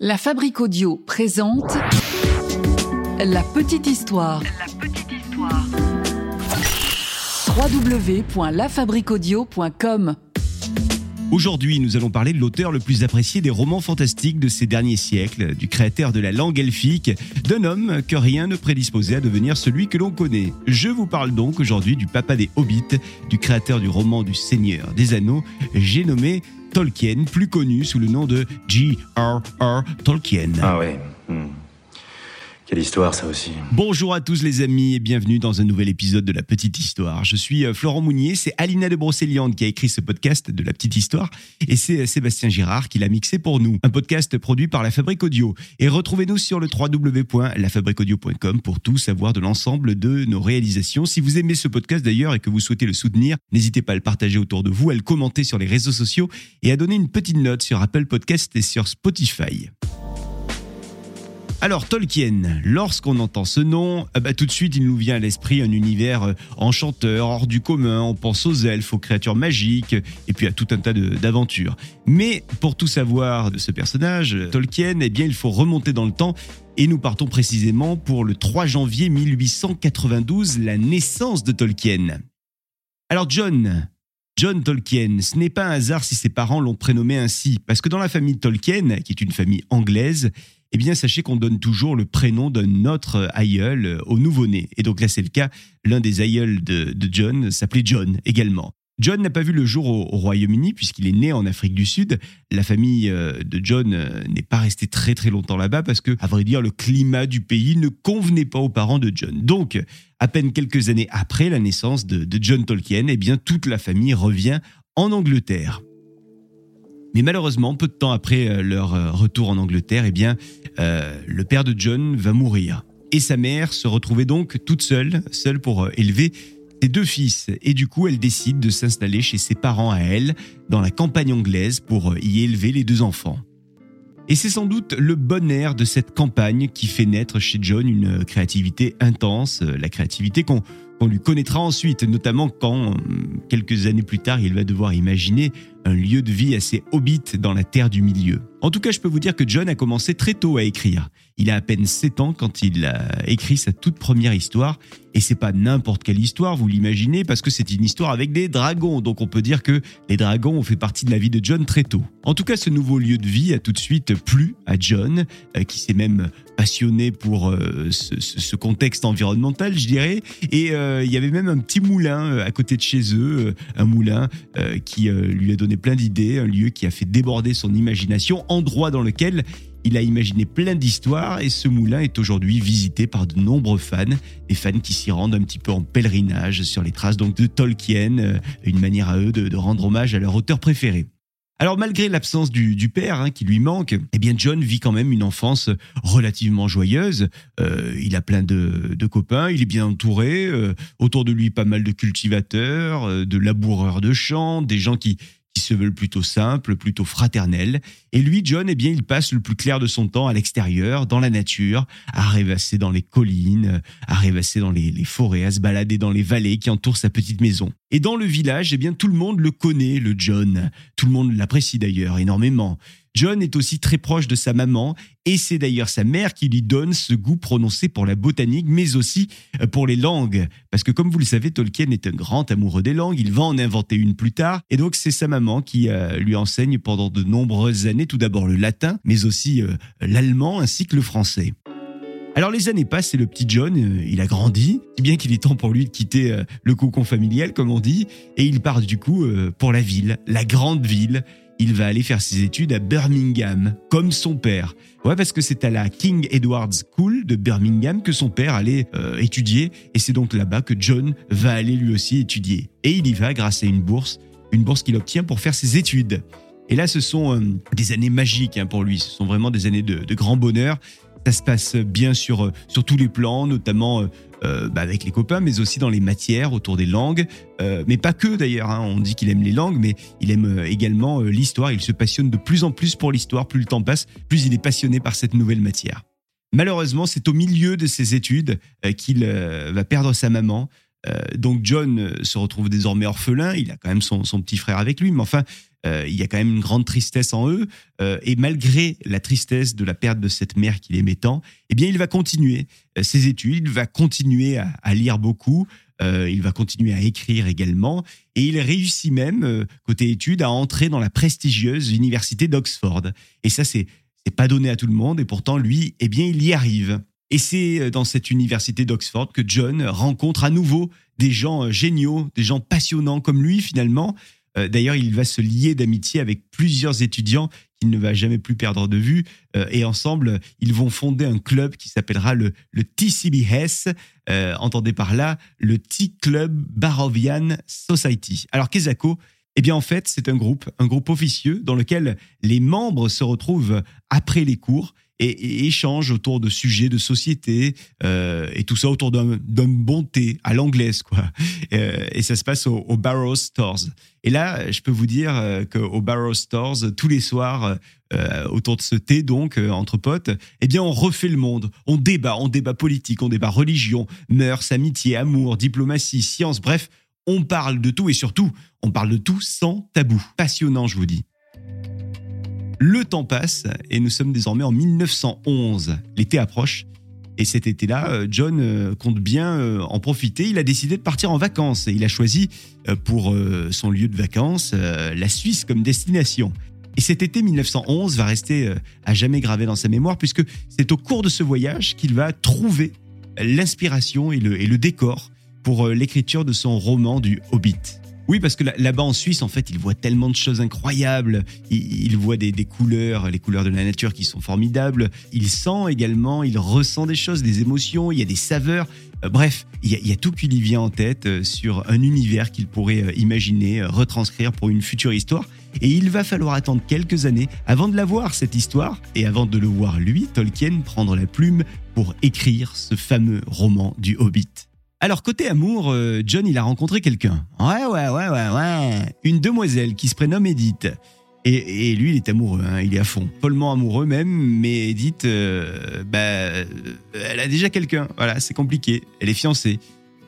La Fabrique Audio présente La Petite Histoire. La Petite Histoire. www.lafabriqueaudio.com Aujourd'hui, nous allons parler de l'auteur le plus apprécié des romans fantastiques de ces derniers siècles, du créateur de la langue elfique, d'un homme que rien ne prédisposait à devenir celui que l'on connaît. Je vous parle donc aujourd'hui du papa des hobbits, du créateur du roman du Seigneur des Anneaux, j'ai nommé Tolkien, plus connu sous le nom de J.R.R. Tolkien. Ah ouais. hmm. Quelle histoire ça aussi. Bonjour à tous les amis et bienvenue dans un nouvel épisode de La Petite Histoire. Je suis euh, Florent Mounier, c'est Alina de Brocéliande qui a écrit ce podcast de La Petite Histoire et c'est euh, Sébastien Girard qui l'a mixé pour nous. Un podcast produit par La Fabrique Audio. Et retrouvez-nous sur le www.lafabriqueaudio.com pour tout savoir de l'ensemble de nos réalisations. Si vous aimez ce podcast d'ailleurs et que vous souhaitez le soutenir, n'hésitez pas à le partager autour de vous, à le commenter sur les réseaux sociaux et à donner une petite note sur Apple Podcast et sur Spotify. Alors Tolkien, lorsqu'on entend ce nom, ah bah, tout de suite il nous vient à l'esprit un univers euh, enchanteur, hors du commun, on pense aux elfes, aux créatures magiques, et puis à tout un tas d'aventures. Mais pour tout savoir de ce personnage, Tolkien, eh bien il faut remonter dans le temps, et nous partons précisément pour le 3 janvier 1892, la naissance de Tolkien. Alors John, John Tolkien, ce n'est pas un hasard si ses parents l'ont prénommé ainsi, parce que dans la famille Tolkien, qui est une famille anglaise, eh bien sachez qu'on donne toujours le prénom d'un autre aïeul au nouveau-né. Et donc là c'est le cas, l'un des aïeuls de, de John s'appelait John également. John n'a pas vu le jour au, au Royaume-Uni puisqu'il est né en Afrique du Sud. La famille euh, de John euh, n'est pas restée très très longtemps là-bas parce que, à vrai dire, le climat du pays ne convenait pas aux parents de John. Donc, à peine quelques années après la naissance de, de John Tolkien, eh bien toute la famille revient en Angleterre. Mais malheureusement, peu de temps après euh, leur euh, retour en Angleterre, eh bien, euh, le père de John va mourir. Et sa mère se retrouvait donc toute seule, seule pour élever ses deux fils. Et du coup, elle décide de s'installer chez ses parents à elle, dans la campagne anglaise, pour y élever les deux enfants. Et c'est sans doute le bon air de cette campagne qui fait naître chez John une créativité intense, la créativité qu'on lui connaîtra ensuite, notamment quand, quelques années plus tard, il va devoir imaginer un lieu de vie assez hobbit dans la terre du milieu. En tout cas, je peux vous dire que John a commencé très tôt à écrire. Il a à peine 7 ans quand il a écrit sa toute première histoire. Et c'est pas n'importe quelle histoire, vous l'imaginez, parce que c'est une histoire avec des dragons. Donc on peut dire que les dragons ont fait partie de la vie de John très tôt. En tout cas, ce nouveau lieu de vie a tout de suite plu à John, euh, qui s'est même passionné pour euh, ce, contexte environnemental, je dirais. Et euh, il y avait même un petit moulin à côté de chez eux, un moulin qui lui a donné plein d'idées, un lieu qui a fait déborder son imagination, endroit dans lequel il a imaginé plein d'histoires et ce moulin est aujourd'hui visité par de nombreux fans, des fans qui s'y rendent un petit peu en pèlerinage sur les traces donc de Tolkien, euh, une manière à eux de, rendre hommage à leur auteur préféré. Alors malgré l'absence du, père hein, qui lui manque, eh bien John vit quand même une enfance relativement joyeuse. Euh, il a plein de, copains, il est bien entouré. euh, autour de lui, pas mal de cultivateurs, de laboureurs de champs, des gens qui, qui se veulent plutôt simples, plutôt fraternels. Et lui, John, eh bien, il passe le plus clair de son temps à l'extérieur, dans la nature, à rêvasser dans les collines, à rêvasser dans les, forêts, à se balader dans les vallées qui entourent sa petite maison. Et dans le village, eh bien, tout le monde le connaît, le John. Tout le monde l'apprécie d'ailleurs énormément. John est aussi très proche de sa maman, et c'est d'ailleurs sa mère qui lui donne ce goût prononcé pour la botanique, mais aussi euh, pour les langues. Parce que comme vous le savez, Tolkien est un grand amoureux des langues, il va en inventer une plus tard, et donc c'est sa maman qui euh, lui enseigne pendant de nombreuses années tout d'abord le latin, mais aussi euh, l'allemand ainsi que le français. Alors les années passent et le petit John, il a grandi, si bien qu'il est temps pour lui de quitter le cocon familial, comme on dit, et il part du coup pour la ville, la grande ville. Il va aller faire ses études à Birmingham, comme son père. Ouais, parce que c'est à la King Edward's School de Birmingham que son père allait euh, étudier, et c'est donc là-bas que John va aller lui aussi étudier. Et il y va grâce à une bourse, une bourse qu'il obtient pour faire ses études. Et là, ce sont euh, des années magiques hein, pour lui. Ce sont vraiment des années de, de grand bonheur. Ça se passe bien sur, euh, sur tous les plans, notamment euh, euh, bah, avec les copains, mais aussi dans les matières, autour des langues. Mais pas que d'ailleurs. hein. On dit qu'il aime les langues, mais il aime également l'histoire. Il se passionne de plus en plus pour l'histoire. Plus le temps passe, plus il est passionné par cette nouvelle matière. Malheureusement, c'est au milieu de ses études qu'il va perdre sa maman. Euh, donc John euh, se retrouve désormais orphelin. Il a quand même son, petit frère avec lui, mais enfin, euh, il y a quand même une grande tristesse en eux. Et malgré la tristesse de la perte de cette mère qu'il aimait tant, eh bien, il va continuer ses études, il va continuer à, lire beaucoup, il va continuer à écrire également, et il réussit même, côté études, à entrer dans la prestigieuse université d'Oxford. Et ça, c'est pas donné à tout le monde, et pourtant, lui, eh bien, il y arrive. Et c'est dans cette université d'Oxford que John rencontre à nouveau des gens géniaux, des gens passionnants comme lui finalement, euh, d'ailleurs, il va se lier d'amitié avec plusieurs étudiants qu'il ne va jamais plus perdre de vue. Euh, et ensemble, ils vont fonder un club qui s'appellera le, le TCBS. Euh, entendez par là le T-Club Barovian Society. Alors, Kezako, eh bien, en fait, c'est un groupe, un groupe officieux dans lequel les membres se retrouvent après les cours et, échangent autour de sujets de société euh, et tout ça autour d'un bon thé à l'anglaise quoi. Euh, et ça se passe au, Barrow Stores. Et là, je peux vous dire euh, qu'au Barrow Stores, tous les soirs, autour de ce thé donc entre potes, eh bien on refait le monde, on débat, on débat politique, on débat religion, mœurs, amitié, amour, diplomatie, science, bref, on parle de tout et surtout, on parle de tout sans tabou. Passionnant, je vous dis. Le temps passe et nous sommes désormais en 1911. L'été approche et cet été-là, euh, John euh, compte bien euh, en profiter. Il a décidé de partir en vacances et il a choisi pour son lieu de vacances la Suisse comme destination. Et cet été 1911 va rester à jamais gravé dans sa mémoire puisque c'est au cours de ce voyage qu'il va trouver l'inspiration et le, et le décor pour l'écriture de son roman du Hobbit. Oui, parce que là-bas en Suisse, en fait, il voit tellement de choses incroyables. Il, voit des, couleurs, les couleurs de la nature qui sont formidables. Il sent également, il ressent des choses, des émotions, il y a des saveurs. Euh, bref, il y, a, tout qui lui vient en tête euh, sur un univers qu'il pourrait euh, imaginer, retranscrire pour une future histoire. Et il va falloir attendre quelques années avant de la voir, cette histoire, et avant de le voir lui, Tolkien, prendre la plume pour écrire ce fameux roman du Hobbit. Alors côté amour, euh, John il a rencontré quelqu'un. Ouais ouais ouais ouais ouais. Une demoiselle qui se prénomme Edith. Et, lui il est amoureux, hein, il est à fond, follement amoureux même. Mais Edith, euh, bah, euh, elle a déjà quelqu'un. Voilà, c'est compliqué. Elle est fiancée.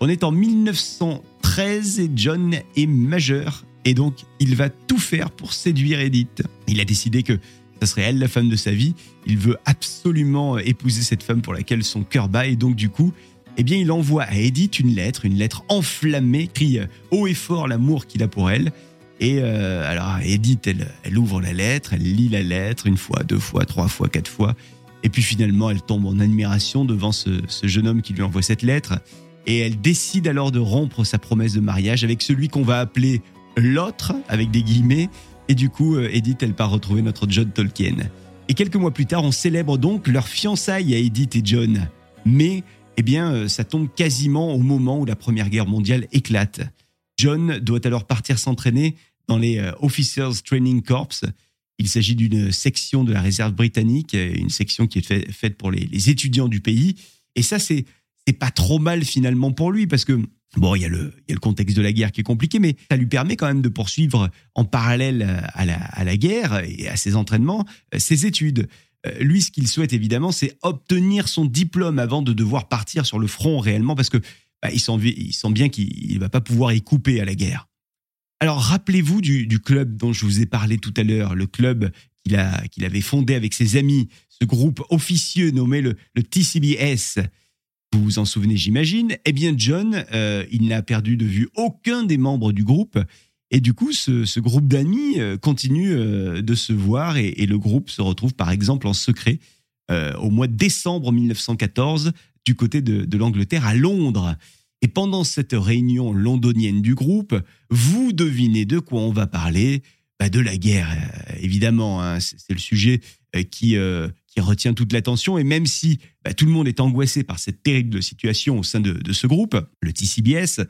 On est en 1913 et John est majeur et donc il va tout faire pour séduire Edith. Il a décidé que ça serait elle la femme de sa vie. Il veut absolument épouser cette femme pour laquelle son cœur bat et donc du coup eh bien, il envoie à Edith une lettre, une lettre enflammée, crie haut et fort l'amour qu'il a pour elle. Et euh, alors, Edith, elle, elle ouvre la lettre, elle lit la lettre une fois, deux fois, trois fois, quatre fois. Et puis finalement, elle tombe en admiration devant ce, ce jeune homme qui lui envoie cette lettre. Et elle décide alors de rompre sa promesse de mariage avec celui qu'on va appeler l'autre, avec des guillemets. Et du coup, euh, Edith, elle part retrouver notre John Tolkien. Et quelques mois plus tard, on célèbre donc leur fiançailles à Edith et John. Mais eh bien, euh, ça tombe quasiment au moment où la Première Guerre mondiale éclate. John doit alors partir s'entraîner dans les euh, Officers Training Corps. Il s'agit d'une section de la réserve britannique, euh, une section qui est faite pour les, étudiants du pays. Et ça, c'est pas trop mal finalement pour lui parce que Bon, il y, a le, contexte de la guerre qui est compliqué, mais ça lui permet quand même de poursuivre en parallèle à la guerre et à ses entraînements ses études. Euh, lui, ce qu'il souhaite évidemment, c'est obtenir son diplôme avant de devoir partir sur le front réellement, parce que bah, il, sent, bien qu'il ne va pas pouvoir y couper à la guerre. Alors rappelez-vous du, club dont je vous ai parlé tout à l'heure, le club qu'il avait fondé avec ses amis, ce groupe officieux nommé le, TCBS. Vous vous en souvenez, j'imagine? Eh bien, John, euh, il n'a perdu de vue aucun des membres du groupe et du coup, ce, groupe d'amis euh, continue euh, de se voir et, le groupe se retrouve par exemple en secret euh, au mois de décembre 1914 du côté de, l'Angleterre à Londres. Et pendant cette réunion londonienne du groupe, vous devinez de quoi on va parler bah De la guerre, évidemment. Hein. c'est le sujet qui, retient toute l'attention. Et même si bah, tout le monde est angoissé par cette terrible situation au sein de ce groupe, le TCBS,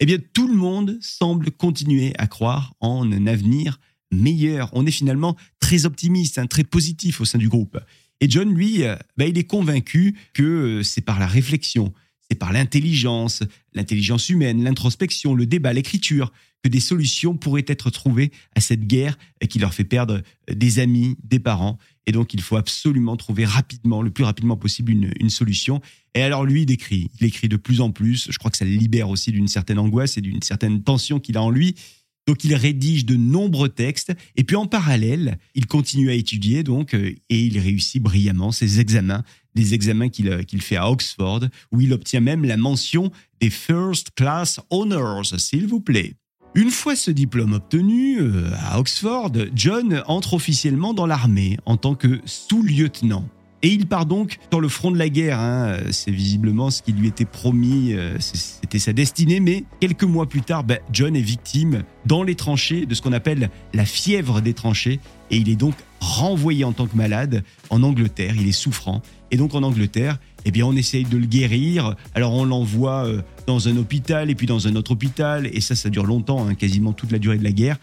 eh bien tout le monde semble continuer à croire en un avenir meilleur. On est finalement très optimiste, hein, très positif au sein du groupe. Et John, lui, euh, bah, il est convaincu que euh, c'est par la réflexion, c'est par l'intelligence, l'intelligence humaine, l'introspection, le débat, l'écriture, que des solutions pourraient être trouvées à cette guerre qui leur fait perdre des amis, des parents. Et donc, il faut absolument trouver rapidement, le plus rapidement possible, une, solution. Et alors, lui, il écrit. Il écrit de plus en plus. Je crois que ça le libère aussi d'une certaine angoisse et d'une certaine tension qu'il a en lui. Donc il rédige de nombreux textes et puis en parallèle, il continue à étudier donc euh, et il réussit brillamment ses examens, des examens euh, qu'il fait à Oxford où il obtient même la mention des First Class Honors, s'il vous plaît. Une fois ce diplôme obtenu euh, à Oxford, John entre officiellement dans l'armée en tant que sous-lieutenant. Et il part donc sur le front de la guerre. hein. C'est visiblement ce qui lui était promis, euh, c'était sa destinée. Mais quelques mois plus tard, ben, John est victime dans les tranchées de ce qu'on appelle la fièvre des tranchées. Et il est donc renvoyé en tant que malade en Angleterre. Il est souffrant. Et donc en Angleterre, eh bien, on essaye de le guérir. Alors on l'envoie euh, dans un hôpital et puis dans un autre hôpital. Et ça, ça dure longtemps, hein, quasiment toute la durée de la guerre.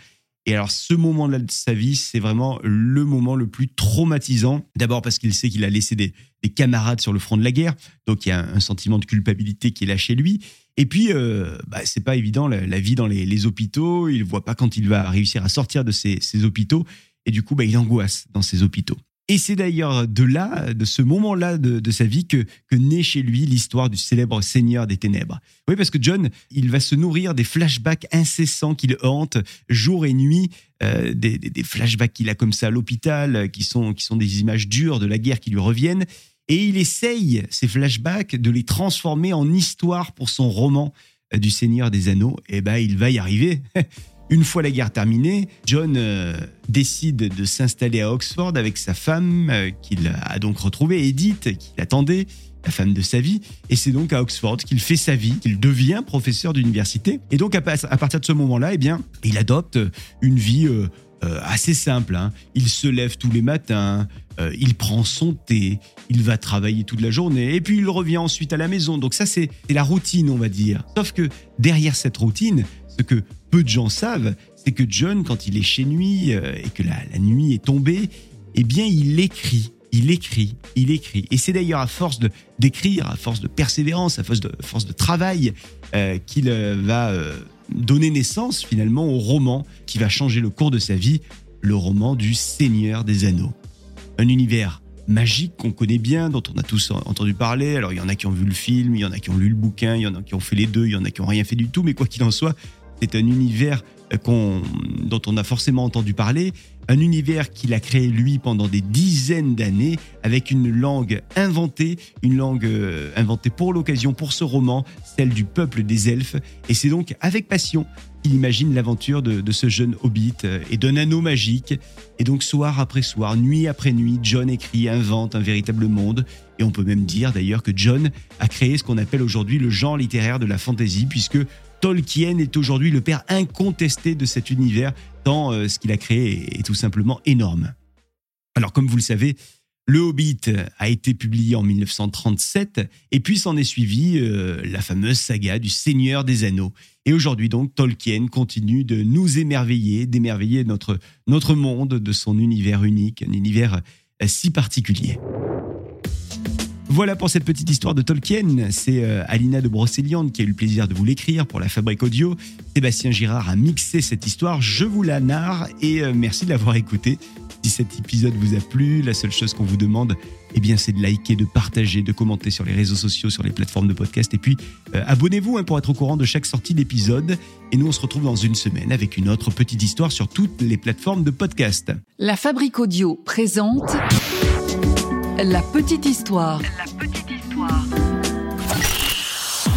Et alors, ce moment-là de sa vie, c'est vraiment le moment le plus traumatisant. D'abord parce qu'il sait qu'il a laissé des, des, camarades sur le front de la guerre, donc il y a un, sentiment de culpabilité qui est là chez lui. Et puis, euh, bah, c'est pas évident la, vie dans les, hôpitaux. Il voit pas quand il va réussir à sortir de ces, ces hôpitaux, et du coup, bah, il angoisse dans ces hôpitaux. Et c'est d'ailleurs de là, de ce moment-là de, sa vie, que, naît chez lui l'histoire du célèbre Seigneur des Ténèbres. Oui, parce que John, il va se nourrir des flashbacks incessants qui le hantent jour et nuit, euh, des, des, flashbacks qu'il a comme ça à l'hôpital, qui sont, qui sont des images dures de la guerre qui lui reviennent. Et il essaye, ces flashbacks, de les transformer en histoire pour son roman euh, du Seigneur des Anneaux. Et ben, il va y arriver. Une fois la guerre terminée, John euh, décide de s'installer à Oxford avec sa femme, euh, qu'il a donc retrouvée, Edith, qu'il attendait, la femme de sa vie. Et c'est donc à Oxford qu'il fait sa vie, qu'il devient professeur d'université. Et donc à, partir de ce moment-là, eh bien, il adopte une vie euh, assez simple. Hein. Il se lève tous les matins, il prend son thé, il va travailler toute la journée, et puis il revient ensuite à la maison. Donc ça, c'est la routine, on va dire. Sauf que derrière cette routine, ce que peu de gens savent, c'est que John, quand il est chez lui euh, et que la, la, nuit est tombée, eh bien, il écrit, il écrit, il écrit. Et c'est d'ailleurs à force d'écrire, à force de persévérance, à force de, force de travail, euh, qu'il euh, va donner naissance finalement au roman qui va changer le cours de sa vie, le roman du Seigneur des Anneaux. Un univers magique qu'on connaît bien, dont on a tous entendu parler. Alors il y en a qui ont vu le film, il y en a qui ont lu le bouquin, il y en a qui ont fait les deux, il y en a qui ont rien fait du tout, mais quoi qu'il en soit, c'est un univers dont on a forcément entendu parler, un univers qu'il a créé lui pendant des dizaines d'années avec une langue inventée, une langue euh, inventée pour l'occasion, pour ce roman, celle du peuple des elfes. Et c'est donc avec passion qu'il imagine l'aventure de, de, ce jeune hobbit euh, et d'un anneau magique. Et donc soir après soir, nuit après nuit, John écrit, invente un véritable monde. Et on peut même dire d'ailleurs que John a créé ce qu'on appelle aujourd'hui le genre littéraire de la fantasy, puisque Tolkien est aujourd'hui le père incontesté de cet univers, tant euh, ce qu'il a créé est, tout simplement énorme. Alors comme vous le savez, le Hobbit a été publié en 1937 et puis s'en est suivi euh, la fameuse saga du Seigneur des Anneaux. Et aujourd'hui donc Tolkien continue de nous émerveiller, d'émerveiller notre, notre monde de son univers unique, un univers euh, si particulier. Voilà pour cette petite histoire de Tolkien. C'est euh, Alina de Brocéliande qui a eu le plaisir de vous l'écrire pour la Fabrique Audio. Sébastien Girard a mixé cette histoire. Je vous la narre et euh, merci de l'avoir écouté. Si cet épisode vous a plu, la seule chose qu'on vous demande, eh bien, c'est de liker, de partager, de commenter sur les réseaux sociaux, sur les plateformes de podcast. Et puis, euh, abonnez-vous hein, pour être au courant de chaque sortie d'épisode. Et nous, on se retrouve dans une semaine avec une autre petite histoire sur toutes les plateformes de podcast. La Fabrique Audio présente. La petite histoire. La petite histoire.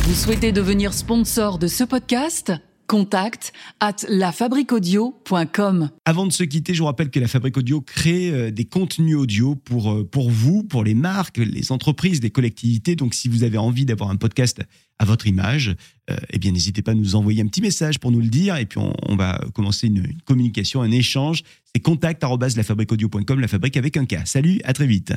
Vous souhaitez devenir sponsor de ce podcast? Contact at lafabriquaudio.com. Avant de se quitter, je vous rappelle que la Fabrique Audio crée euh, des contenus audio pour, euh, pour vous, pour les marques, les entreprises, les collectivités. Donc, si vous avez envie d'avoir un podcast à votre image, euh, eh bien, n'hésitez pas à nous envoyer un petit message pour nous le dire. Et puis, on, on va commencer une, une, communication, un échange. C'est contact@lafabriqueaudio.com, la fabrique avec un K. Salut, à très vite.